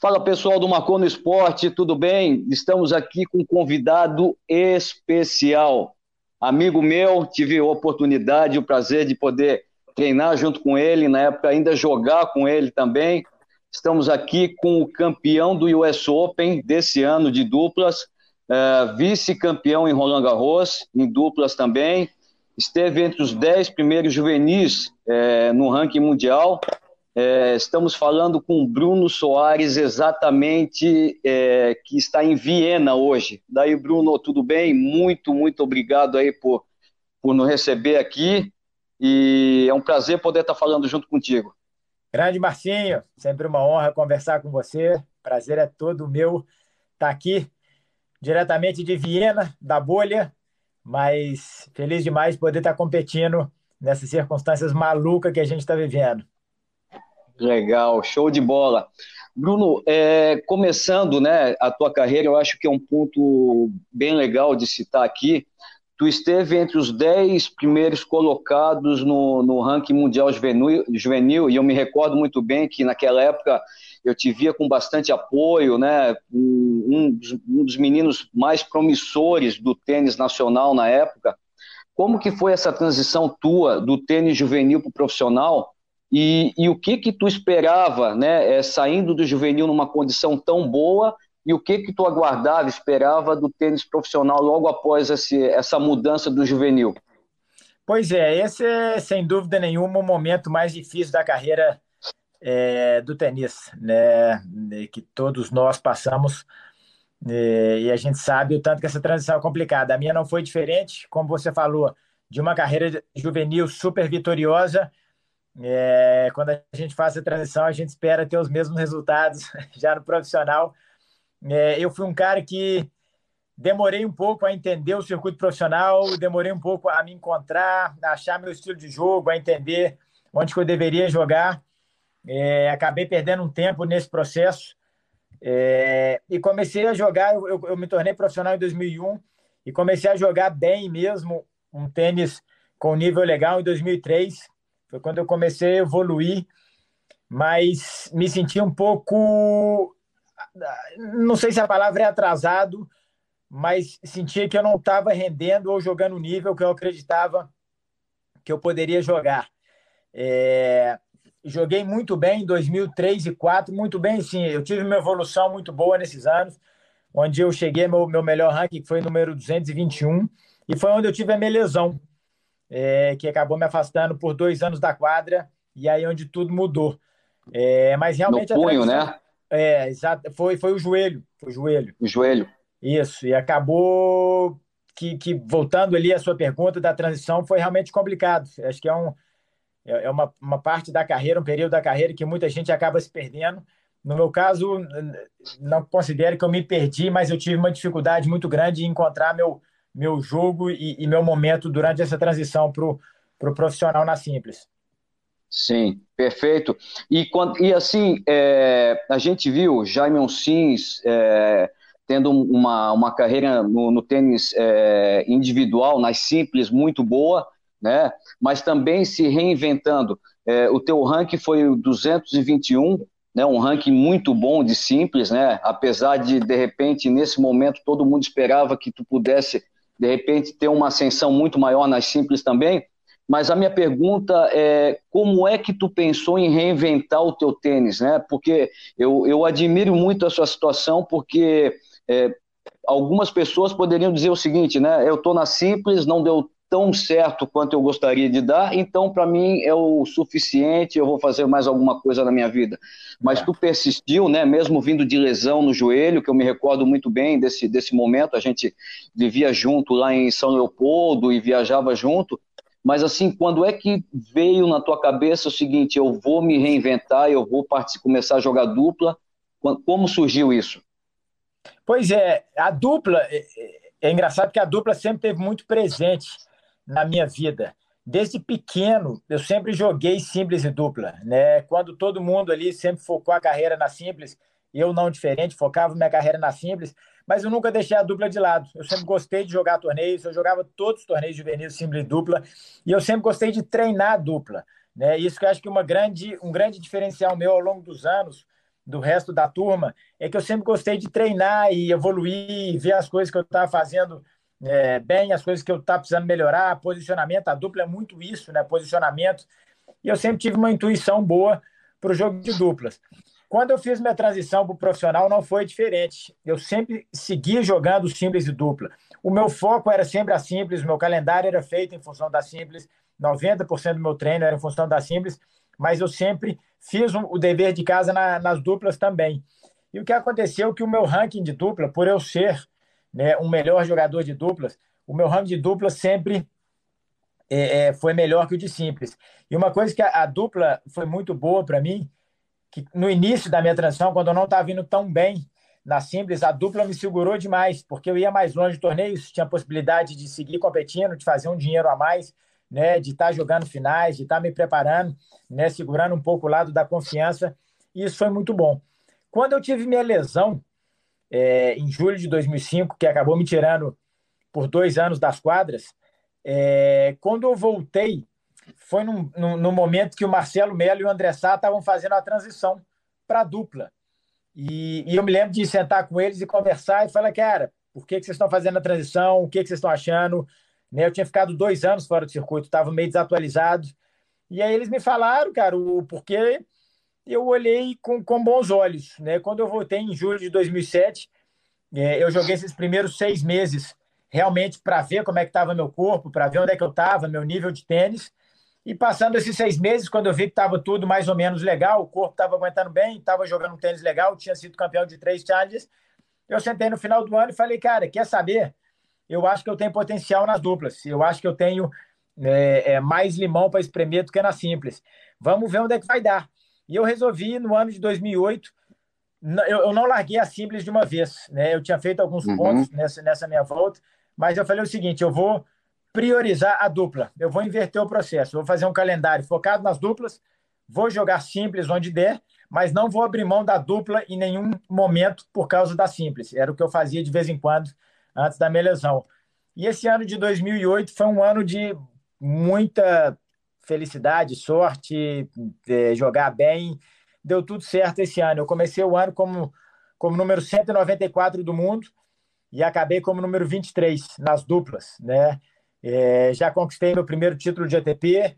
Fala pessoal do Marcou no Esporte, tudo bem? Estamos aqui com um convidado especial. Amigo meu, tive a oportunidade, o prazer de poder treinar junto com ele, na época ainda jogar com ele também. Estamos aqui com o campeão do US Open desse ano de duplas, uh, vice-campeão em Roland Garros, em duplas também. Esteve entre os 10 primeiros juvenis uh, no ranking mundial. Uh, estamos falando com Bruno Soares, exatamente, que está em Viena hoje. Daí, Bruno, tudo bem? Muito, muito obrigado aí por, por nos receber aqui. E é um prazer poder estar falando junto contigo. Grande Marcinho, sempre uma honra conversar com você. Prazer é todo meu estar aqui diretamente de Viena, da bolha, mas feliz demais poder estar competindo nessas circunstâncias malucas que a gente está vivendo. Legal, show de bola. Bruno, é, começando né, a tua carreira, eu acho que é um ponto bem legal de citar aqui, tu esteve entre os 10 primeiros colocados no, no ranking mundial juvenil, juvenil, e eu me recordo muito bem que naquela época eu te via com bastante apoio, né? Um, dos, um dos meninos mais promissores do tênis nacional na época. Como que foi essa transição tua do tênis juvenil para o profissional? E, e, o que que tu esperava, né, é, saindo do juvenil numa condição tão boa e o que que tu aguardava, esperava do tênis profissional logo após esse, essa mudança do juvenil? Pois é, esse é sem dúvida nenhuma o momento mais difícil da carreira é, do tênis, né? Que todos nós passamos é, e a gente sabe o tanto que essa transição é complicada. A minha não foi diferente, como você falou, de uma carreira juvenil super vitoriosa. É, quando a gente faz a transição, a gente espera ter os mesmos resultados já no profissional é, eu fui um cara que demorei um pouco a entender o circuito profissional, demorei um pouco a me encontrar, a achar meu estilo de jogo, a entender onde que eu deveria jogar. É, acabei perdendo um tempo nesse processo é, e comecei a jogar. Eu, eu, me tornei profissional em 2001 e comecei a jogar bem mesmo, um tênis com nível legal em 2003. Foi quando eu comecei a evoluir, mas me senti um pouco não sei se a palavra é atrasado, mas sentia que eu não estava rendendo ou jogando o nível que eu acreditava que eu poderia jogar. É, joguei muito bem em 2003 e 2004, muito bem, sim. Eu tive uma evolução muito boa nesses anos, onde eu cheguei meu meu melhor ranking, foi número 221, e foi onde eu tive a minha lesão, é, que acabou me afastando por dois anos da quadra, e aí onde tudo mudou. É, mas realmente no punho, né? É, exato. Foi, foi o joelho. Foi o joelho. O joelho. Isso. E acabou que, que, voltando ali à sua pergunta da transição, foi realmente complicado. Acho que é, um, é, é uma, uma parte da carreira, um período da carreira que muita gente acaba se perdendo. No meu caso, não considero que eu me perdi, mas eu tive uma dificuldade muito grande em encontrar meu, meu jogo e, e meu momento durante essa transição para o pro profissional na Simples. Sim, perfeito. E, e assim, é, a gente viu Jaime Sims é, tendo uma, uma carreira no, no tênis é, individual, nas simples, muito boa, né? mas também se reinventando. É, o teu ranking foi o 221, né? um ranking muito bom de simples, né? apesar de, de repente, nesse momento, todo mundo esperava que tu pudesse, de repente, ter uma ascensão muito maior nas simples também, mas a minha pergunta é como é que tu pensou em reinventar o teu tênis, né? Porque eu, eu admiro muito a sua situação, porque é, algumas pessoas poderiam dizer o seguinte, né? Eu estou na simples, não deu tão certo quanto eu gostaria de dar, então para mim é o suficiente, eu vou fazer mais alguma coisa na minha vida. Mas é. tu persistiu, né, mesmo vindo de lesão no joelho, que eu me recordo muito bem desse, desse momento, a gente vivia junto lá em São Leopoldo e viajava junto, mas assim, quando é que veio na tua cabeça o seguinte, eu vou me reinventar, eu vou começar a jogar dupla? Como surgiu isso? Pois é, a dupla, é, é, é engraçado que a dupla sempre teve muito presente na minha vida. Desde pequeno, eu sempre joguei simples e dupla, né? Quando todo mundo ali sempre focou a carreira na simples, eu não diferente, focava minha carreira na simples, mas eu nunca deixei a dupla de lado. Eu sempre gostei de jogar torneios, eu jogava todos os torneios juvenis simples e dupla, e eu sempre gostei de treinar a dupla. Né? Isso que eu acho que uma grande, um grande diferencial meu ao longo dos anos do resto da turma é que eu sempre gostei de treinar e evoluir, ver as coisas que eu estava fazendo é, bem, as coisas que eu estava precisando melhorar, posicionamento, a dupla é muito isso, né? Posicionamento. E eu sempre tive uma intuição boa para o jogo de duplas. Quando eu fiz minha transição para o profissional, não foi diferente. Eu sempre segui jogando simples e dupla. O meu foco era sempre a simples, o meu calendário era feito em função da simples, 90% do meu treino era em função da simples, mas eu sempre fiz o dever de casa na, nas duplas também. E o que aconteceu é que o meu ranking de dupla, por eu ser né, um melhor jogador de duplas, o meu ranking de duplas sempre é, é, foi melhor que o de simples. E uma coisa que a, a dupla foi muito boa para mim, que no início da minha transição, quando eu não estava indo tão bem na simples, a dupla me segurou demais, porque eu ia mais longe de torneios, tinha possibilidade de seguir competindo, de fazer um dinheiro a mais, né, de estar tá jogando finais, de estar tá me preparando, né, segurando um pouco o lado da confiança, e isso foi muito bom. Quando eu tive minha lesão, é, em julho de 2005, que acabou me tirando por dois anos das quadras, é, quando eu voltei, foi no, momento que o Marcelo Melo e o André Sá estavam fazendo a transição para a dupla. E, e, eu me lembro de sentar com eles e conversar e falar, cara, por que, que vocês estão fazendo a transição? O que, que vocês estão achando? Né, eu tinha ficado dois anos fora do circuito, estava meio desatualizado. E aí eles me falaram, cara, o porquê eu olhei com, com bons olhos. Né? Quando eu voltei em julho de 2007, é, eu joguei esses primeiros seis meses realmente para ver como é que estava meu corpo, para ver onde é que eu estava, meu nível de tênis. E passando esses seis meses, quando eu vi que estava tudo mais ou menos legal, o corpo estava aguentando bem, estava jogando um tênis legal, tinha sido campeão de três challenges, eu sentei no final do ano e falei, cara, quer saber? Eu acho que eu tenho potencial nas duplas. Eu acho que eu tenho é, é, mais limão para espremer do que na simples. Vamos ver onde é que vai dar. E eu resolvi, no ano de 2008, eu, eu não larguei a simples de uma vez. Né? Eu tinha feito alguns uhum. pontos nessa, nessa minha volta, mas eu falei o seguinte: eu vou priorizar a dupla, eu vou inverter o processo, vou fazer um calendário focado nas duplas, vou jogar simples onde der, mas não vou abrir mão da dupla em nenhum momento por causa da simples. Era o que eu fazia de vez em quando antes da minha lesão. E esse ano de 2008 foi um ano de muita felicidade, sorte, é, jogar bem. Deu tudo certo esse ano. Eu comecei o ano como, como número 194 do mundo e acabei como número 23 nas duplas. Né? É, já conquistei meu primeiro título de ATP.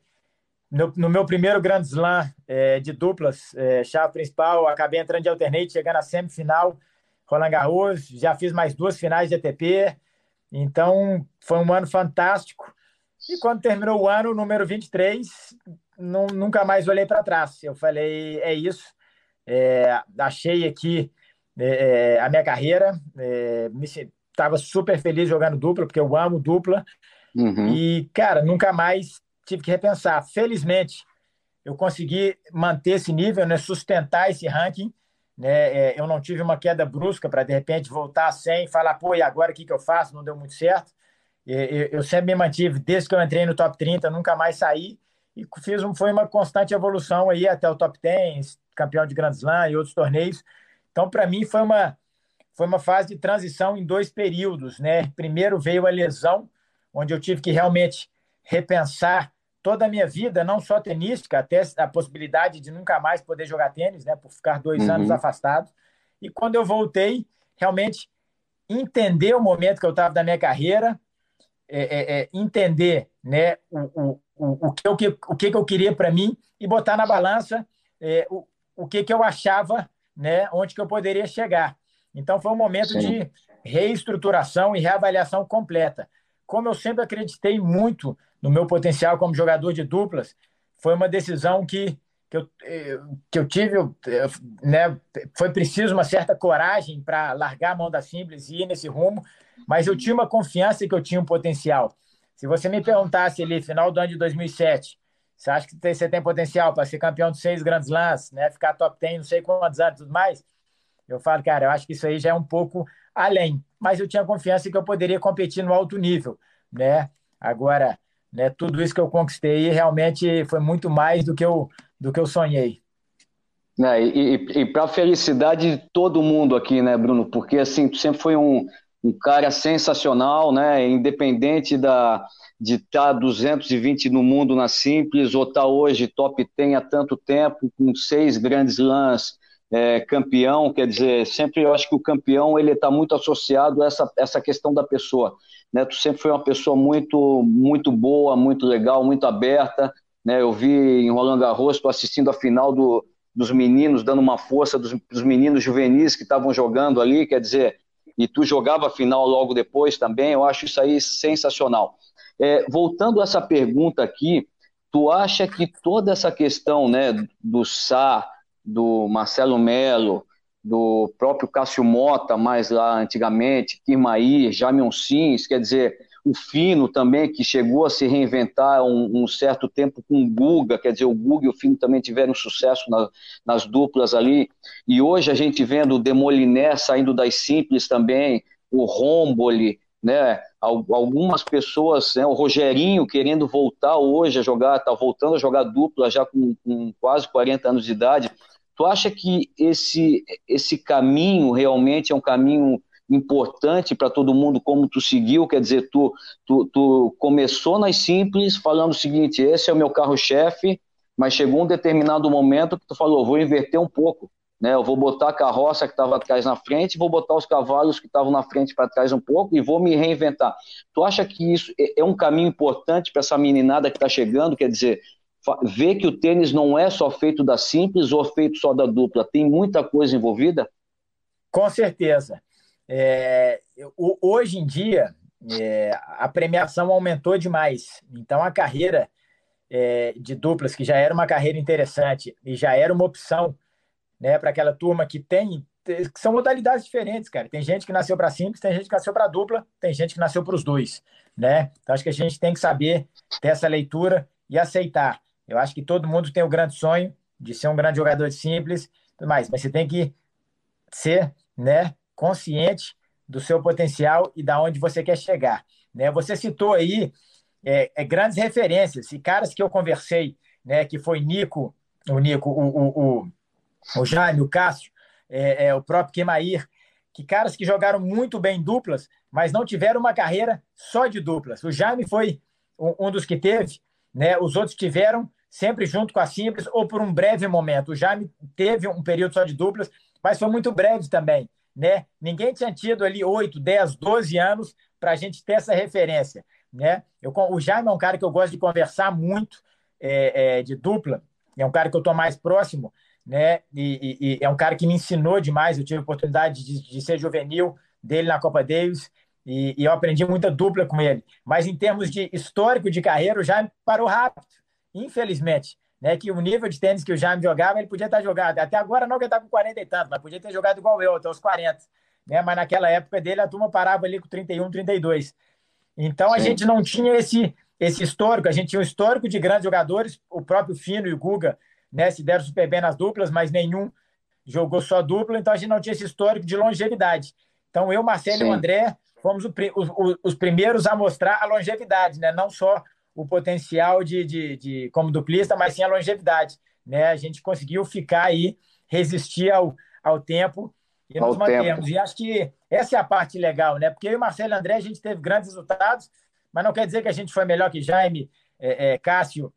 No, no meu primeiro Grand Slam é, de duplas, é, chave principal, acabei entrando de alternate, chegando à semifinal, Roland Garros. Já fiz mais duas finais de ATP. Então, foi um ano fantástico. E quando terminou o ano, número 23, não, nunca mais olhei para trás. Eu falei, é isso. É, achei aqui é, é a minha carreira. Estava é, super feliz jogando dupla, porque eu amo dupla. Uhum. E, cara, nunca mais tive que repensar. Felizmente, eu consegui manter esse nível, né, sustentar esse ranking. Né, é, eu não tive uma queda brusca para, de repente, voltar a 100 e falar, pô, e agora o que, que eu faço? Não deu muito certo. Eu sempre me mantive, desde que eu entrei no top 30, nunca mais saí. E fiz um, foi uma constante evolução aí até o top 10, campeão de Grand Slam e outros torneios. Então, para mim, foi uma, foi uma fase de transição em dois períodos. Né? Primeiro veio a lesão, onde eu tive que realmente repensar toda a minha vida, não só tenística, até a possibilidade de nunca mais poder jogar tênis, né, por ficar dois uhum. anos afastado. E quando eu voltei, realmente entender o momento que eu estava da minha carreira, é, é, é, entender né, o, o, o, o, que, eu, o que eu queria para mim e botar na balança é, o, o que, que eu achava, né, onde que eu poderia chegar. Então, foi um momento Sim. de reestruturação e reavaliação completa. Como eu sempre acreditei muito no meu potencial como jogador de duplas, foi uma decisão que, que, eu, eh, que eu tive, né, foi preciso uma certa coragem para largar a mão da Simples e ir nesse rumo, mas eu tinha uma confiança que eu tinha um potencial. Se você me perguntasse ali, final do ano de 2007, você acha que você tem potencial para ser campeão de seis grandes lances, né? Ficar top 10, não sei quantos anos e tudo mais? Eu falo, cara, eu acho que isso aí já é um pouco além. Mas eu tinha confiança que eu poderia competir no alto nível, né? Agora, né, tudo isso que eu conquistei realmente foi muito mais do que eu, do que eu sonhei. É, e, e, e para a felicidade de todo mundo aqui, né, Bruno? Porque assim, tu sempre foi um, um cara sensacional, né? Independente da, de estar tá 220 no mundo na simples ou estar tá hoje top 10 há tanto tempo, com seis grandes lãs é, campeão, quer dizer, sempre eu acho que o campeão ele está muito associado a essa, essa questão da pessoa. Né? Tu sempre foi uma pessoa muito, muito boa, muito legal, muito aberta. Né? Eu vi em Roland Garros, estou assistindo a final do, dos meninos, dando uma força dos, dos meninos juvenis que estavam jogando ali, quer dizer, e tu jogava a final logo depois também, eu acho isso aí sensacional. É, voltando a essa pergunta aqui, tu acha que toda essa questão né, do Sá, do Marcelo Melo, do próprio Cássio Mota, mais lá antigamente, Kirmair, Jamion Sims, quer dizer, o Fino também, que chegou a se reinventar um, um, certo tempo com o Guga, quer dizer, o Guga e o Fino também tiveram sucesso na, nas duplas ali, e hoje a gente vendo o Demoliné saindo das simples também, o Romboli, né, algumas pessoas, né, o Rogerinho querendo voltar hoje a jogar, está voltando a jogar dupla já com, com quase 40 anos de idade, tu acha que esse, esse caminho realmente é um caminho importante para todo mundo, como tu seguiu, quer dizer, tu, tu, tu começou nas simples falando o seguinte, esse é o meu carro-chefe, mas chegou um determinado momento que tu falou, vou inverter um pouco, né? Eu vou botar a carroça que estava atrás na frente, vou botar os cavalos que estavam na frente para trás um pouco e vou me reinventar. Tu acha que isso é, é um caminho importante para essa meninada que está chegando? Quer dizer, ver que o tênis não é só feito da simples ou feito só da dupla, tem muita coisa envolvida? Com certeza. É, hoje em dia, é, a premiação aumentou demais. Então, a carreira é, de duplas, que já era uma carreira interessante e já era uma opção né, para aquela turma que tem. Que são modalidades diferentes, cara. Tem gente que nasceu para simples, tem gente que nasceu para dupla, tem gente que nasceu para os dois. Né? Então, acho que a gente tem que saber ter essa leitura e aceitar. Eu acho que todo mundo tem o grande sonho de ser um grande jogador de simples, mas, mas você tem que ser né, consciente do seu potencial e da onde você quer chegar. Né? Você citou aí é, é, grandes referências e caras que eu conversei, né, que foi Nico, o Nico, o, o, o, o Jaime, o Cássio, é, é, o próprio Kemair, que caras que jogaram muito bem duplas, mas não tiveram uma carreira só de duplas. O Jaime foi um, um dos que teve, né? Os outros tiveram sempre junto com a Simples ou por um breve momento. O Jaime teve um período só de duplas, mas foi muito breve também né? Ninguém tinha tido ali 8, 10, 12 anos para a gente ter essa referência, né? Eu, o Jaime é um cara que eu gosto de conversar muito é, é, de dupla, é um cara que eu estou mais próximo, né? E, e, e, é um cara que me ensinou demais. Eu tive a oportunidade de, de ser juvenil dele na Copa Davis e, e, eu aprendi muita dupla com ele. Mas em termos de histórico de carreira, o Jaime parou rápido, infelizmente né, que o nível de tênis que o Jaime jogava, ele podia estar jogando. Até agora não, que ele está com 40 e tanto, mas podia ter jogado igual eu, até os 40. Né? Mas naquela época dele, a turma parava ali com 31, 32. Então Sim. a gente não tinha esse, esse histórico, a gente tinha um histórico de grandes jogadores, o próprio Fino e o Guga né, se deram super bem nas duplas, mas nenhum jogou só dupla, então a gente não tinha esse histórico de longevidade. Então eu, Marcelo Sim. e o André fomos o, os, os primeiros a mostrar a longevidade, né? não só o potencial de, de, de, como duplista, mas sim a longevidade. Né? A gente conseguiu ficar aí, resistir ao, ao tempo e ao nos mantemos. E acho que essa é a parte legal, né? Porque eu e Marcelo André, a gente teve grandes resultados, mas não quer dizer que a gente foi melhor que Jaime, é, é, Cássio,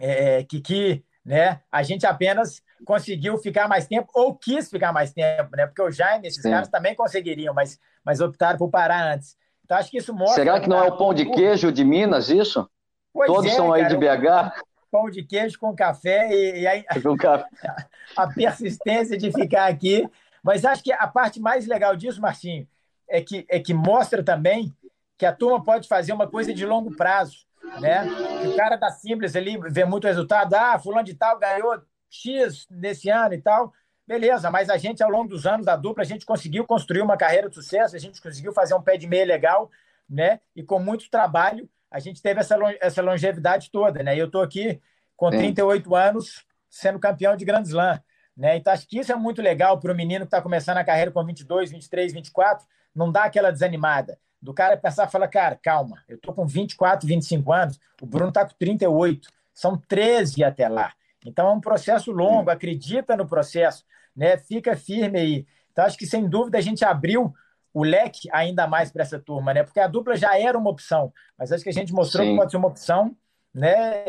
é, é Kiki, né? A gente apenas conseguiu ficar mais tempo ou quis ficar mais tempo, né? Porque o Jaime, esses Sim. caras também conseguiriam, mas, mas optaram por parar antes. Então, acho que isso mostra. Será que não é o pão de queijo de Minas, isso? Pois Todos é, são aí cara, de BH? Pão de queijo com café e, e aí, café. a persistência de ficar aqui. Mas acho que a parte mais legal disso, Marcinho, é que, é que mostra também que a turma pode fazer uma coisa de longo prazo. Né? O cara da Simples ali vê muito resultado. Ah, fulano de tal ganhou X nesse ano e tal. Beleza, mas a gente, ao longo dos anos da dupla, a gente conseguiu construir uma carreira de sucesso, a gente conseguiu fazer um pé de meia legal, né? E com muito trabalho, a gente teve essa, essa longevidade toda, né? E eu estou aqui com 38 Sim. anos, sendo campeão de Grand Slam, né? Então, acho que isso é muito legal para o menino que está começando a carreira com 22, 23, 24, não dá aquela desanimada. Do cara pensar e falar, cara, calma, eu estou com 24, 25 anos, o Bruno está com 38, são 13 até lá. Então é um processo longo, acredita no processo, né? Fica firme aí. Então acho que sem dúvida a gente abriu o leque ainda mais para essa turma, né? Porque a dupla já era uma opção, mas acho que a gente mostrou Sim. que pode ser uma opção, né?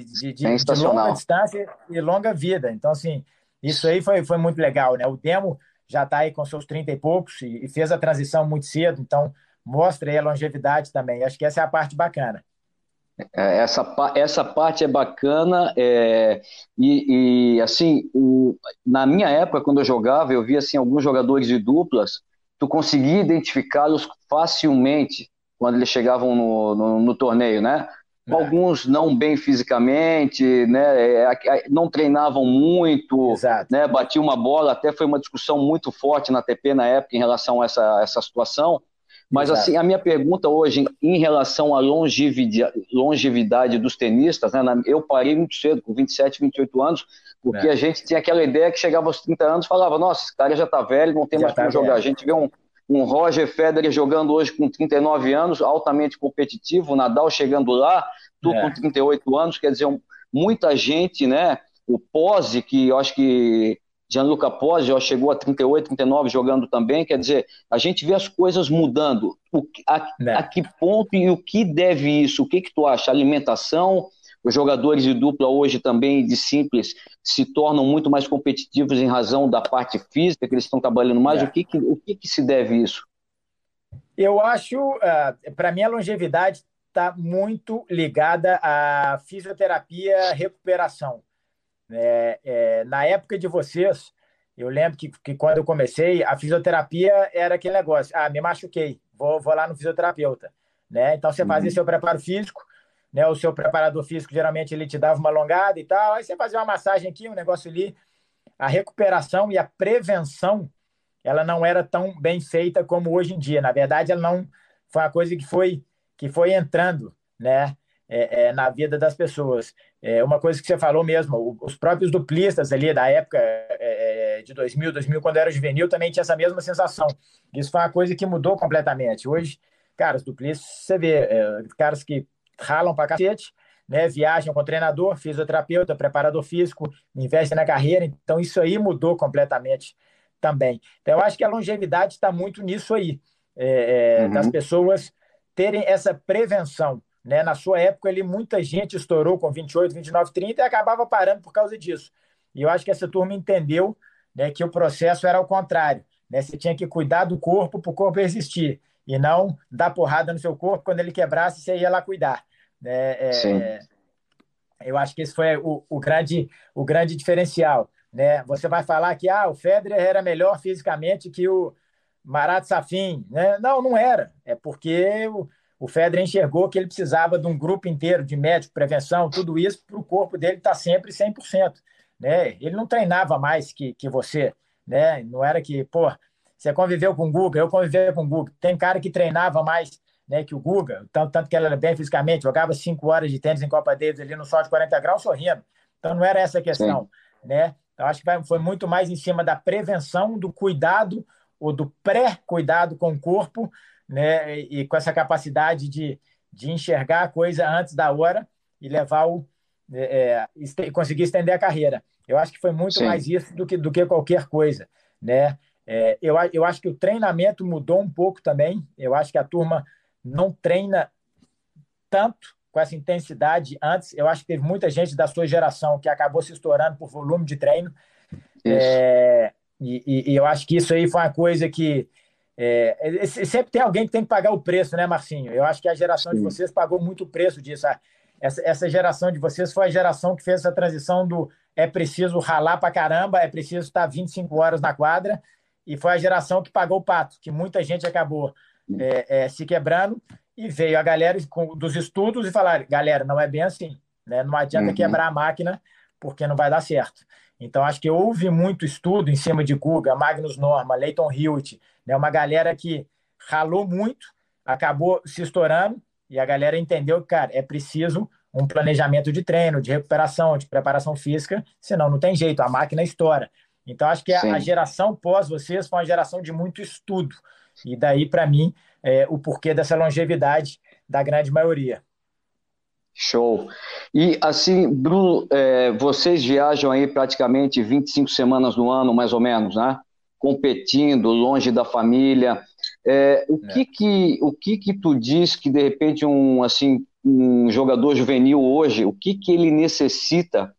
De, de, de longa distância e longa vida. Então assim, isso aí foi, foi muito legal, né? O Demo já está aí com seus 30 e poucos e, e, fez a transição muito cedo, então mostra aí a longevidade também. Acho que essa é a parte bacana. Essa, essa parte é bacana é, e, e, assim, o, na minha época, quando eu jogava, eu via assim, alguns jogadores de duplas, tu conseguia identificá-los facilmente quando eles chegavam no, no, no torneio, né? É. Alguns não bem fisicamente, né? É, não treinavam muito, Exato. né? Batiam uma bola, até foi uma discussão muito forte na TP na época em relação a essa, essa situação. Mas Exato. assim, a minha pergunta hoje em relação à longevidade, longevidade dos tenistas, né? eu parei muito cedo, com 27, 28 anos, porque é. a gente tinha aquela ideia que chegava aos 30 anos e falava, nossa, esse cara já está velho, não tem já mais tá como velho. jogar. A gente vê um, um Roger Federer jogando hoje com 39 anos, altamente competitivo, o Nadal chegando lá, tu é. com 38 anos, quer dizer, muita gente, né? O Pose, que eu acho que Gianluca Pose já chegou a 38, 39 jogando também, quer dizer, a gente vê as coisas mudando. O, a, é. a, que ponto e o que deve isso? O que, que tu acha? Alimentação? Os jogadores de dupla hoje também de simples se tornam muito mais competitivos em razão da parte física, que eles estão trabalhando mais. É. O, que, que, o que, que se deve isso? Eu acho, uh, ah, para mim, a longevidade está muito ligada à fisioterapia recuperação. É, é, na época de vocês, eu lembro que, que, quando eu comecei, a fisioterapia era aquele negócio: ah, me machuquei, vou, vou lá no fisioterapeuta. Né? Então você fazia uhum. seu preparo físico, né? o seu preparador físico geralmente ele te dava uma alongada e tal, aí você fazia uma massagem aqui, um negócio ali. A recuperação e a prevenção ela não era tão bem feita como hoje em dia. Na verdade, ela não foi uma coisa que foi que foi entrando, né? É, é, na vida das pessoas. É uma coisa que você falou mesmo, os próprios duplistas ali da época é, é de 2000, 2000, quando era juvenil, também tinha essa mesma sensação. Isso foi uma coisa que mudou completamente. Hoje, cara, os duplistas, você vê, é, caras que ralam pra cacete, né, viajam com treinador, fisioterapeuta, preparador físico, investem na carreira, então isso aí mudou completamente também. Então, eu acho que a longevidade está muito nisso aí, é, é, uhum. das pessoas terem essa prevenção. Né? Na sua época, ali, muita gente estourou com 28, 29, 30 e acabava parando por causa disso. E eu acho que essa turma entendeu né, que o processo era o contrário. Né? Você tinha que cuidar do corpo para o corpo existir e não dar porrada no seu corpo quando ele quebrasse, você ia lá cuidar. É, é, eu acho que esse foi o, o, grande, o grande diferencial. Né? Você vai falar que ah, o Federer era melhor fisicamente que o Marat Safin. Né? Não, não era. É porque o, o Federer enxergou que ele precisava de um grupo inteiro de médico, prevenção, tudo isso para o corpo dele estar tá sempre 100%. Né? Ele não treinava mais que, que você. Né? Não era que, pô, você conviveu com o Guga, eu convivei com o Guga. Tem cara que treinava mais né, que o Guga, tanto, tanto que ele era bem fisicamente, jogava cinco horas de tênis em Copa Davis ali no sol de 40 graus sorrindo. Então não era essa a questão. Né? Então, acho que foi muito mais em cima da prevenção, do cuidado ou do pré-cuidado com o corpo, né, e com essa capacidade de, de enxergar a coisa antes da hora e levar o é, é conseguir estender a carreira. Eu acho que foi muito Sim. mais isso do que, do que qualquer coisa, né? É, eu, eu acho que o treinamento mudou um pouco também. Eu acho que a turma não treina tanto com essa intensidade antes. Eu acho que teve muita gente da sua geração que acabou se estourando por volume de treino. É, e, e, eu acho que isso aí foi uma coisa que é, sempre tem alguém que tem que pagar o preço, né, Marcinho? Eu acho que a geração Sim. de vocês pagou muito o preço disso. Essa, essa geração de vocês foi a geração que fez essa transição do é preciso ralar pra caramba, é preciso estar 25 horas na quadra, e foi a geração que pagou o pato, que muita gente acabou é, é, se quebrando, e veio a galera com, dos estudos e falaram: galera, não é bem assim, né? não adianta uhum. quebrar a máquina, porque não vai dar certo. Então, acho que houve muito estudo em cima de Guga, Magnus Norma, Leighton Hewitt, né? uma galera que ralou muito, acabou se estourando, e a galera entendeu que, cara, é preciso um planejamento de treino, de recuperação, de preparação física, senão não tem jeito, a máquina estoura. Então, acho que a, a geração pós vocês foi uma geração de muito estudo. E daí, para mim, é, o porquê dessa longevidade da grande maioria. Show. E assim, Bruno, é, vocês viajam aí praticamente 25 semanas no ano, mais ou menos, né? Competindo, longe da família. É, o, é. Que que, o que que tu diz que, de repente, um, assim, um jogador juvenil hoje, o que que ele necessita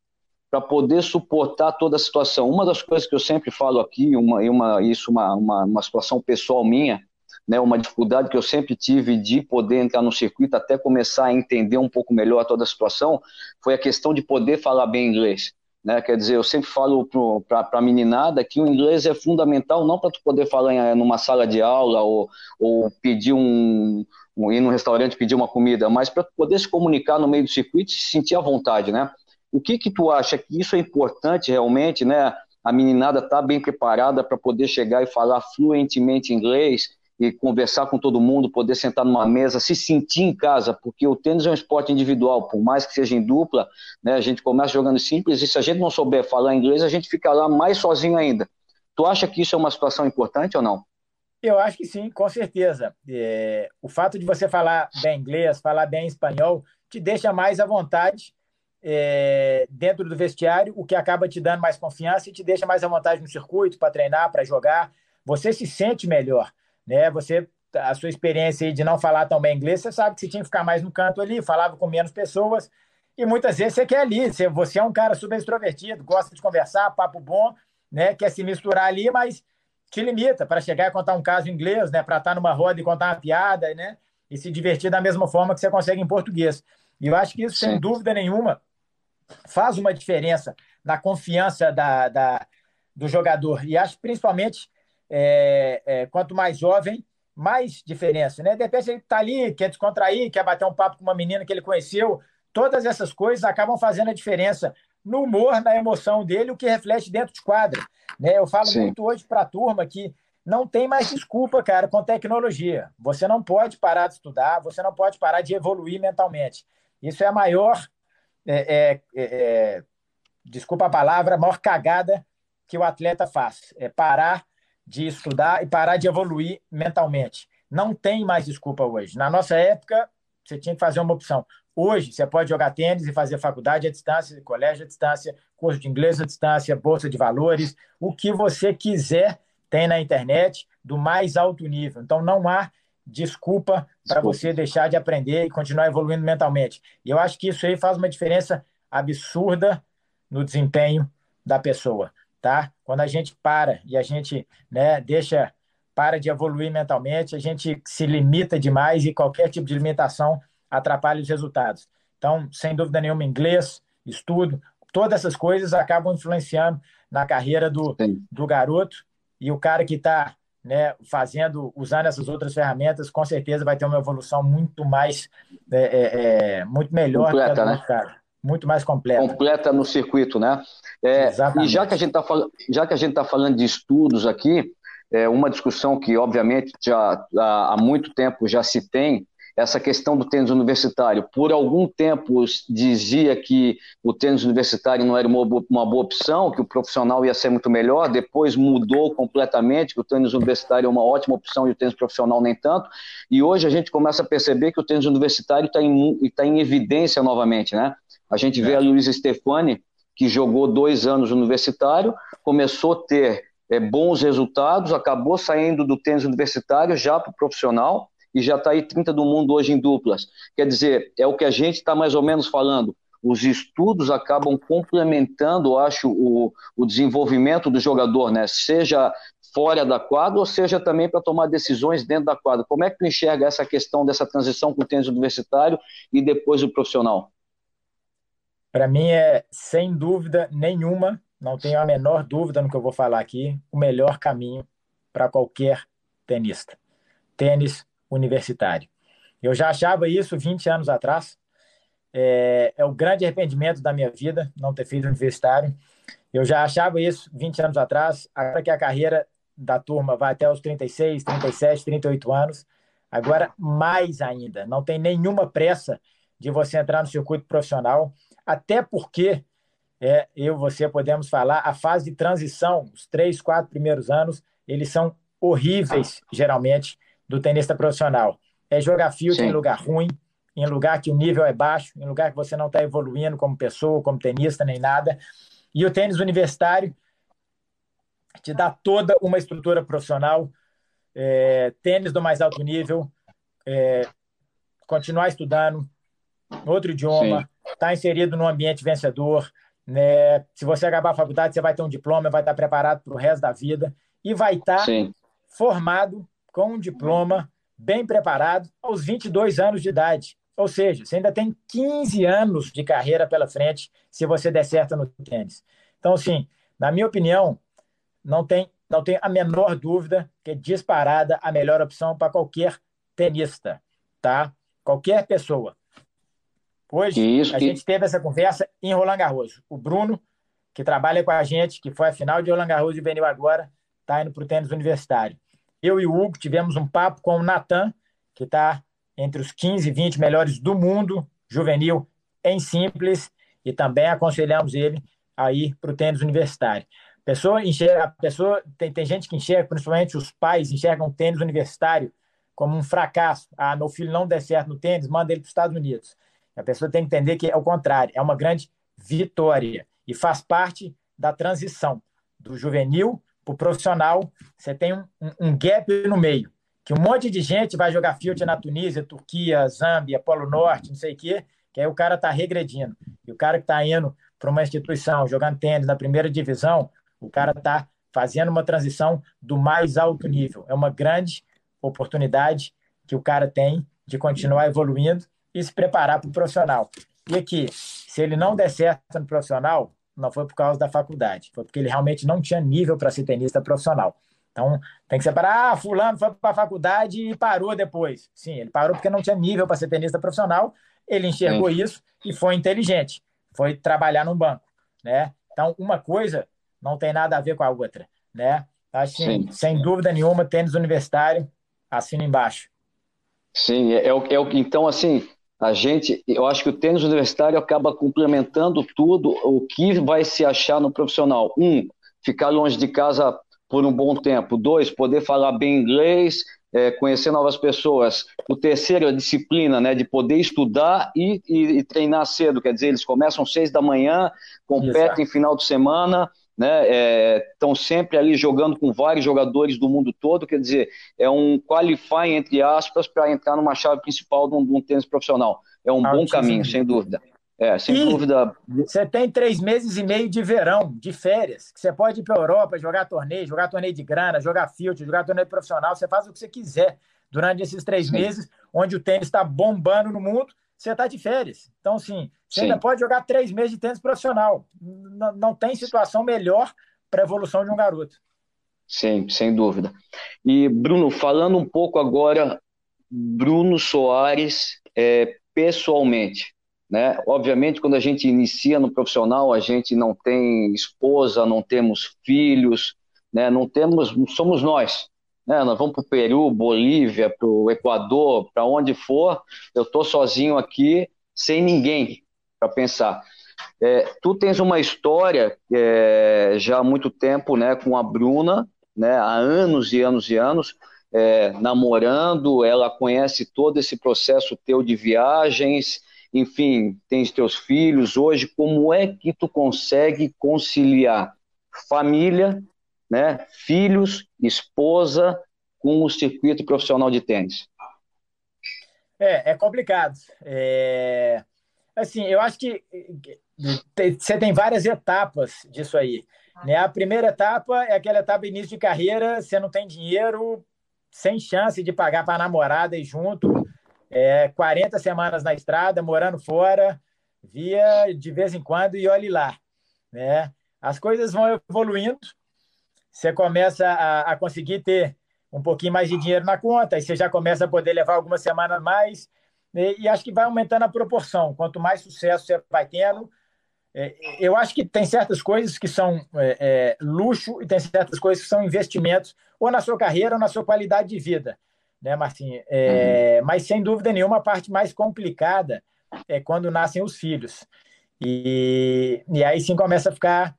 para poder suportar toda a situação. Uma das coisas que eu sempre falo aqui, uma, uma, isso uma, uma, uma situação pessoal minha, né, uma dificuldade que eu sempre tive de poder entrar no circuito até começar a entender um pouco melhor toda a situação, foi a questão de poder falar bem inglês. Né? Quer dizer, eu sempre falo para a meninada que o inglês é fundamental não para tu poder falar em numa sala de aula ou, ou pedir um, um ir num restaurante pedir uma comida, mas para poder se comunicar no meio do circuito e se sentir à vontade, né? O que que tu acha que isso é importante realmente, né? A meninada tá bem preparada para poder chegar e falar fluentemente inglês e conversar com todo mundo, poder sentar numa mesa, se sentir em casa, porque o tênis é um esporte individual, por mais que seja em dupla, né, a gente começa jogando simples e se a gente não souber falar inglês, a gente fica lá mais sozinho ainda. Tu acha que isso é uma situação importante ou não? Eu acho que sim, com certeza. É, o fato de você falar bem inglês, falar bem espanhol, te deixa mais à vontade é, dentro do vestiário, o que acaba te dando mais confiança e te deixa mais à vontade no circuito para treinar, para jogar. Você se sente melhor né? Você a sua experiência de não falar tão bem inglês, você sabe que você tinha que ficar mais no canto ali, falava com menos pessoas, e muitas vezes você quer ali, você, você é um cara super extrovertido, gosta de conversar, papo bom, né? Quer se misturar ali, mas te limita para chegar e contar um caso em inglês, né? Para estar numa roda e contar uma piada, né? E se divertir da mesma forma que você consegue em português. E eu acho que isso, Sim. sem dúvida nenhuma, faz uma diferença na confiança da, da do jogador. E acho principalmente é, é, quanto mais jovem, mais diferença, né? De repente ele está ali, quer descontrair, quer bater um papo com uma menina que ele conheceu. Todas essas coisas acabam fazendo a diferença no humor, na emoção dele, o que reflete dentro de quadra. Né? Eu falo Sim. muito hoje para a turma que não tem mais desculpa, cara, com tecnologia. Você não pode parar de estudar, você não pode parar de evoluir mentalmente. Isso é a maior, é, é, é, é desculpa a palavra, a maior cagada que o atleta faz. É parar de estudar e parar de evoluir mentalmente. Não tem mais desculpa hoje. Na nossa época, você tinha que fazer uma opção. Hoje, você pode jogar tênis e fazer faculdade à distância, colégio à distância, curso de inglês à distância, bolsa de valores, o que você quiser tem na internet do mais alto nível. Então, não há desculpa para você deixar de aprender e continuar evoluindo mentalmente. E eu acho que isso aí faz uma diferença absurda no desempenho da pessoa tá? Quando a gente para e a gente, né, deixa para de evoluir mentalmente, a gente se limita demais e qualquer tipo de limitação atrapalha os resultados. Então, sem dúvida nenhuma, inglês, estudo, todas essas coisas acabam influenciando na carreira do, do garoto e o cara que está né, fazendo, usando essas outras ferramentas, com certeza vai ter uma evolução muito mais, é, é, é muito melhor Completa, né? cara muito mais completa. Completa no circuito, né? É, e já que a gente está fal... já que a gente está falando de estudos aqui, é uma discussão que obviamente já há muito tempo já se tem essa questão do tênis universitário. Por algum tempo dizia que o tênis universitário não era uma boa, uma boa opção, que o profissional ia ser muito melhor, depois mudou completamente, que o tênis universitário é uma ótima opção e o tênis profissional nem tanto, e hoje a gente começa a perceber que o tênis universitário está em, tá em evidência novamente, né? A gente vê a Luísa Stefani, que jogou dois anos universitário, começou a ter é, bons resultados, acabou saindo do tênis universitário já para o profissional e já está aí 30 do mundo hoje em duplas. Quer dizer, é o que a gente está mais ou menos falando. Os estudos acabam complementando, acho, o, o desenvolvimento do jogador, né? Seja fora da quadra ou seja também para tomar decisões dentro da quadra. Como é que tu enxerga essa questão dessa transição com o tênis universitário e depois o profissional? Para mim é, sem dúvida nenhuma, não tenho a menor dúvida no que eu vou falar aqui, o melhor caminho para qualquer tenista. Tênis universitário. Eu já achava isso 20 anos atrás. É, é o grande arrependimento da minha vida não ter feito universitário. Eu já achava isso 20 anos atrás. Agora que a carreira da turma vai até os 36, 37, 38 anos, agora mais ainda. Não tem nenhuma pressa de você entrar no circuito profissional até porque é, eu e você podemos falar, a fase de transição, os três, quatro primeiros anos, eles são horríveis, geralmente, do tenista profissional. É jogar field em lugar ruim, em lugar que o nível é baixo, em lugar que você não está evoluindo como pessoa, como tenista, nem nada. E o tênis universitário te dá toda uma estrutura profissional, é, tênis do mais alto nível, é, continuar estudando outro idioma, estar tá inserido num ambiente vencedor, Né? Se você acabar a faculdade, você vai ter um diploma, vai estar preparado para o resto da vida e vai estar Sim. formado com um diploma bem preparado aos 22 anos de idade. Ou seja, você ainda tem 15 anos de carreira pela frente se você der certo no tênis. Então, assim, na minha opinião, não tem, não tem a menor dúvida que é disparada a melhor opção para qualquer tenista, tá? Qualquer pessoa. Hoje, Isso, a que... gente teve essa conversa em Roland Garros. O Bruno, que trabalha com a gente, que foi a final de Roland Garros juvenil agora, está indo para o tênis universitário. Eu e o Hugo tivemos um papo com o Natan, que está entre os 15 e 20 melhores do mundo juvenil em simples, e também aconselhamos ele a ir para o tênis universitário. Pessoa enxerga, a pessoa tem, tem gente que enxerga, principalmente os pais, enxergam o tênis universitário como um fracasso. Ah, meu filho não der certo no tênis, manda ele para os Estados Unidos. A pessoa tem que entender que é o contrário, é uma grande vitória e faz parte da transição do juvenil para o profissional. Você tem um, um, gap no meio, que um monte de gente vai jogar field na Tunísia, Turquia, Zâmbia, Polo Norte, não sei o quê, que aí o cara está regredindo. E o cara que está indo para uma instituição, jogando tênis na primeira divisão, o cara está fazendo uma transição do mais alto nível. É uma grande oportunidade que o cara tem de continuar evoluindo e se preparar para o profissional. E aqui, se ele não der certo no profissional, não foi por causa da faculdade, foi porque ele realmente não tinha nível para ser tenista profissional. Então, tem que separar, ah, fulano foi para a faculdade e parou depois. Sim, ele parou porque não tinha nível para ser tenista profissional, ele enxergou Sim. isso e foi inteligente, foi trabalhar num banco, né? Então, uma coisa não tem nada a ver com a outra, né? Acho sem dúvida nenhuma, tênis universitário, assina embaixo. Sim, é, é, é, então, assim, a gente, eu acho que o tênis universitário acaba complementando tudo o que vai se achar no profissional. Um, ficar longe de casa por um bom tempo. Dois, poder falar bem inglês, é, conhecer novas pessoas. O terceiro, a disciplina, né, de poder estudar e, e, e treinar cedo. Quer dizer, eles começam seis da manhã, competem Exato. final de semana, né, estão é, sempre ali jogando com vários jogadores do mundo todo, quer dizer, é um qualify, entre aspas, para entrar numa chave principal de um, de um tênis profissional. É um bom caminho, sem dúvida. É, sem e dúvida. Você tem três meses e meio de verão, de férias, que você pode ir para a Europa, jogar torneio, jogar torneio de grana, jogar field, jogar torneio profissional, você faz o que você quiser durante esses três Sim. meses, onde o tênis está bombando no mundo, você está de férias. Então, assim, você Sim. ainda pode jogar três meses de tênis profissional. Não, não tem situação melhor para a evolução de um garoto. Sim, sem dúvida. E, Bruno, falando um pouco agora, Bruno Soares, é, pessoalmente, né? Obviamente, quando a gente inicia no profissional, a gente não tem esposa, não temos filhos, né? não temos, somos nós né? Nós vamos para o Peru, Bolívia, para o Equador, para onde for, eu estou sozinho aqui, sem ninguém para pensar. É, tu tens uma história é, já há muito tempo né, com a Bruna, né, há anos e anos e anos, é, namorando, ela conhece todo esse processo teu de viagens, enfim, tens teus filhos. Hoje, como é que tu consegue conciliar família né, filhos, esposa, com o circuito profissional de tênis? É, é complicado. É... Assim, eu acho que você tem várias etapas disso aí. Né? A primeira etapa é aquela etapa início de carreira, você não tem dinheiro, sem chance de pagar para a namorada e junto, é, 40 semanas na estrada, morando fora, via de vez em quando e olhe lá. Né? As coisas vão evoluindo, você começa a, a conseguir ter um pouquinho mais de dinheiro na conta, e você já começa a poder levar algumas semanas mais, e, e acho que vai aumentando a proporção. Quanto mais sucesso você vai tendo, é, eu acho que tem certas coisas que são é, é, luxo e tem certas coisas que são investimentos, ou na sua carreira ou na sua qualidade de vida, né, Marcinho? É, uhum. Mas, sem dúvida nenhuma, a parte mais complicada é quando nascem os filhos. E, e aí sim começa a ficar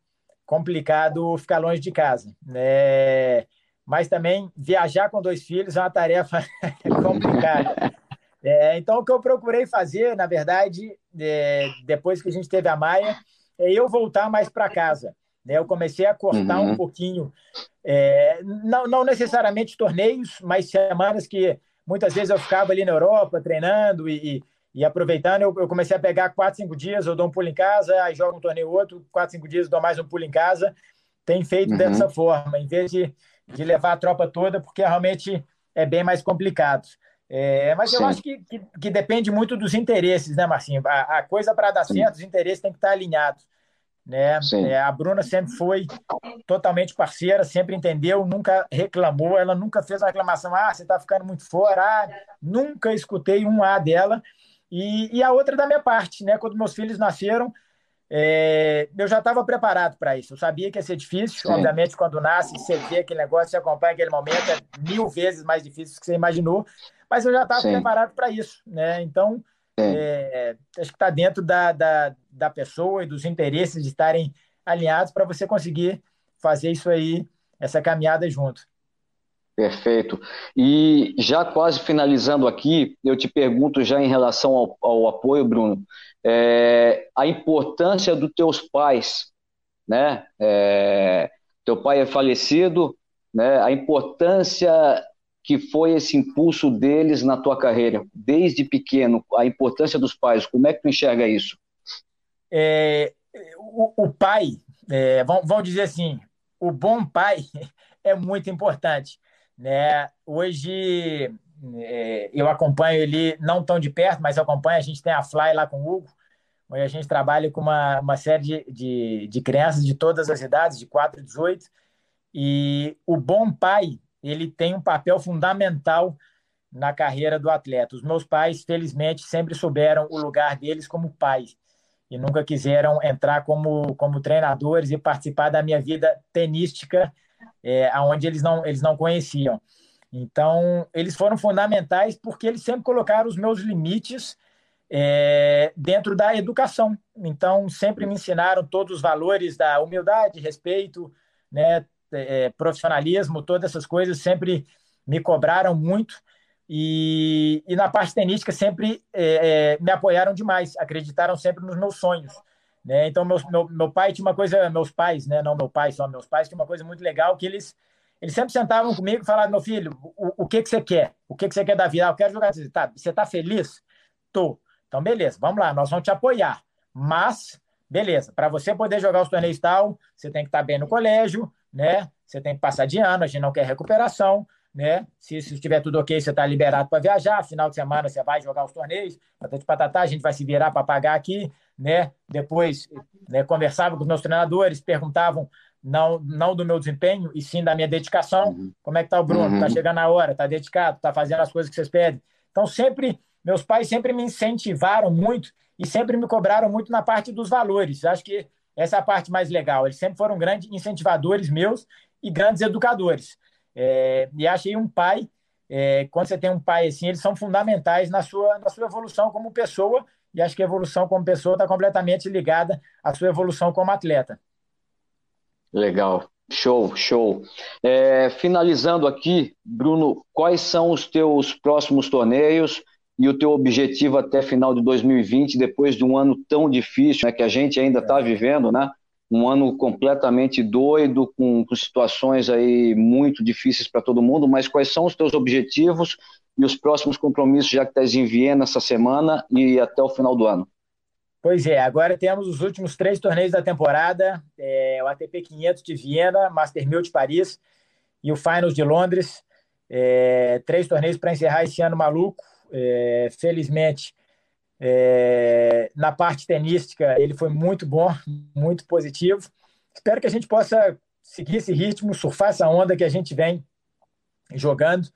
complicado ficar longe de casa, né? Mas também viajar com dois filhos é uma tarefa complicada. É, então, o que eu procurei fazer, na verdade, é, depois que a gente teve a Maia, é eu voltar mais para casa. Né? Eu comecei a cortar uhum. um pouquinho, é, não, não necessariamente torneios, mas semanas que muitas vezes eu ficava ali na Europa treinando e, E aproveitando, eu, eu, comecei a pegar quatro, cinco dias, eu dou um pulo em casa, aí jogo um torneio outro, quatro, cinco dias, dou mais um pulo em casa. Tem feito uhum. dessa forma, em vez de, de levar a tropa toda, porque realmente é bem mais complicado. É, mas Sim. eu acho que, que, que, depende muito dos interesses, né, Marcinho? A, a coisa para dar certo, os interesses têm que estar alinhados. Né? É, a Bruna sempre foi totalmente parceira, sempre entendeu, nunca reclamou, ela nunca fez uma reclamação, ah, você está ficando muito fora, ah, nunca escutei um A dela. E, e a outra da minha parte, né? Quando meus filhos nasceram, é, eu já estava preparado para isso. Eu sabia que ia ser difícil. Sim. Obviamente, quando nasce, você vê aquele negócio, você acompanha aquele momento, é mil vezes mais difícil do que você imaginou. Mas eu já estava preparado para isso, né? Então, é, acho que está dentro da, da, da pessoa e dos interesses de estarem alinhados para você conseguir fazer isso aí, essa caminhada junto. Perfeito. E já quase finalizando aqui, eu te pergunto já em relação ao, ao apoio, Bruno, é, a importância dos teus pais, né? É, teu pai é falecido, né? A importância que foi esse impulso deles na tua carreira, desde pequeno, a importância dos pais, como é que tu enxerga isso? É, o, o, pai, é, vamos, vamos dizer assim, o bom pai é muito importante. Né? Hoje é, eu acompanho ele não tão de perto, mas eu acompanho. A gente tem a Fly lá com o Hugo, onde a gente trabalha com uma, uma série de, de, de crianças de todas as idades, de 4 a 18. E o bom pai, ele tem um papel fundamental na carreira do atleta. Os meus pais, felizmente, sempre souberam o lugar deles como pais e nunca quiseram entrar como, como treinadores e participar da minha vida tenística é, onde eles não, eles não conheciam. Então, eles foram fundamentais porque eles sempre colocaram os meus limites é, dentro da educação. Então, sempre me ensinaram todos os valores da humildade, respeito, né, é, profissionalismo, todas essas coisas sempre me cobraram muito. E, e na parte tenística sempre é, é me apoiaram demais, acreditaram sempre nos meus sonhos. Né? Então, meu, meu, pai tinha uma coisa, meus pais, né? não meu pai, só meus pais, tinha uma coisa muito legal que eles, eles sempre sentavam comigo e falavam, meu filho, o, o que, que você quer? O que, que você quer da vida? Ah, eu quero jogar. Tá, você está feliz? Tô. Então, beleza, vamos lá, nós vamos te apoiar. Mas, beleza, para você poder jogar os torneios tal, você tem que estar tá bem no colégio, né? Você tem que passar de ano, a gente não quer recuperação, né? Se, se estiver tudo ok, você está liberado para viajar. Final de semana você vai jogar os torneios, patati patatá, a gente vai se virar para pagar aqui né? Depois né, conversava com os meus treinadores, perguntavam não, não do meu desempenho, e sim da minha dedicação. Uhum. Como é que tá o Bruno? Uhum. Tá chegando a hora, tá dedicado, tá fazendo as coisas que vocês pedem. Então, sempre, meus pais sempre me incentivaram muito e sempre me cobraram muito na parte dos valores. Acho que essa é a parte mais legal. Eles sempre foram grandes incentivadores meus e grandes educadores. É, e achei um pai, é, quando você tem um pai assim, eles são fundamentais na sua, na sua evolução como pessoa e acho que a evolução como pessoa está completamente ligada à sua evolução como atleta. Legal, show, show. É, finalizando aqui, Bruno, quais são os teus próximos torneios e o teu objetivo até final de 2020, depois de um ano tão difícil né, que a gente ainda está vivendo, né? Um ano completamente doido, com, com situações aí muito difíceis para todo mundo, mas quais são os teus objetivos e os próximos compromissos, já que estás em Viena essa semana e até o final do ano? Pois é, agora temos os últimos três torneios da temporada: é, o ATP 500 de Viena, Master 1000 de Paris e o Finals de Londres. É, três torneios para encerrar esse ano maluco. É, felizmente, é, na parte tenística, ele foi muito bom, muito positivo. Espero que a gente possa seguir esse ritmo, surfar essa onda que a gente vem jogando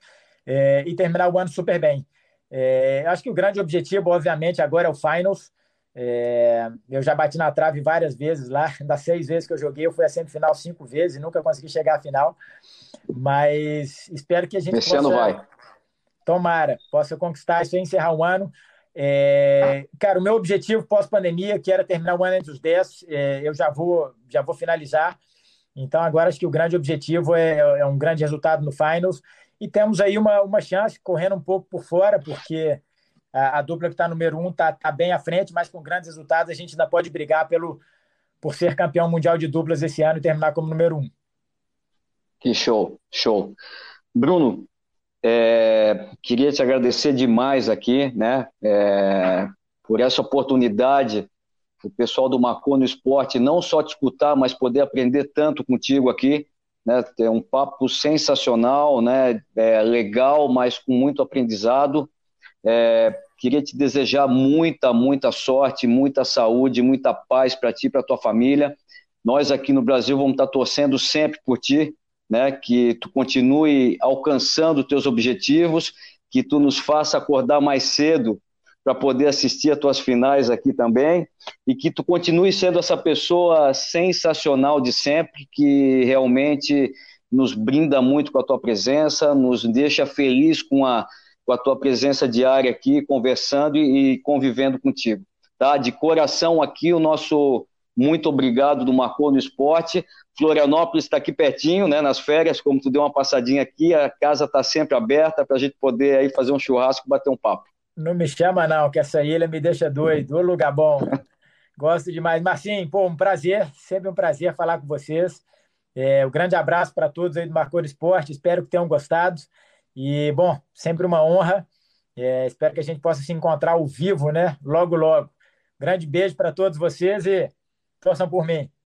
é, e terminar o ano super bem. É, acho que o grande objetivo, obviamente, agora é o Finals. É, eu já bati na trave várias vezes lá, das seis vezes que eu joguei, eu fui a semifinal cinco vezes e nunca consegui chegar à final. Mas espero que a gente Esse possa. Ano vai. Tomara, possa conquistar isso e encerrar o ano. É, cara, o meu objetivo pós-pandemia, que era terminar o ano entre os 10, é, eu já vou, já vou finalizar. Então, agora acho que o grande objetivo é, é um grande resultado no Finals e temos aí uma, uma chance, correndo um pouco por fora, porque a, a dupla que está número um está tá bem à frente, mas com grandes resultados a gente ainda pode brigar pelo, por ser campeão mundial de duplas esse ano e terminar como número um. Que show, show. Bruno, É, queria te agradecer demais aqui, né, é, por essa oportunidade, o pessoal do Marcou no Esporte, não só te escutar, mas poder aprender tanto contigo aqui, né, ter um papo sensacional, né, é, legal, mas com muito aprendizado. É, queria te desejar muita, muita sorte, muita saúde, muita paz para ti e para tua família. Nós aqui no Brasil vamos estar torcendo sempre por ti, né? Que tu continue alcançando teus objetivos, que tu nos faça acordar mais cedo para poder assistir as tuas finais aqui também e que tu continue sendo essa pessoa sensacional de sempre que realmente nos brinda muito com a tua presença, nos deixa feliz com a, com a tua presença diária aqui, conversando e, convivendo contigo. Tá? De coração aqui o nosso muito obrigado do Marcou no Esporte. Florianópolis está aqui pertinho, né, nas férias, como tu deu uma passadinha aqui, a casa está sempre aberta para a gente poder aí fazer um churrasco, bater um papo. Não me chama não, que essa ilha me deixa doido, ô lugar bom. Gosto demais. Marcinho, pô, um prazer, sempre um prazer falar com vocês. É, um grande abraço para todos aí do Marcou no Esporte, espero que tenham gostado. E, bom, sempre uma honra. É, espero que a gente possa se encontrar ao vivo, né? Logo, logo. Grande beijo para todos vocês e Torçam por mim.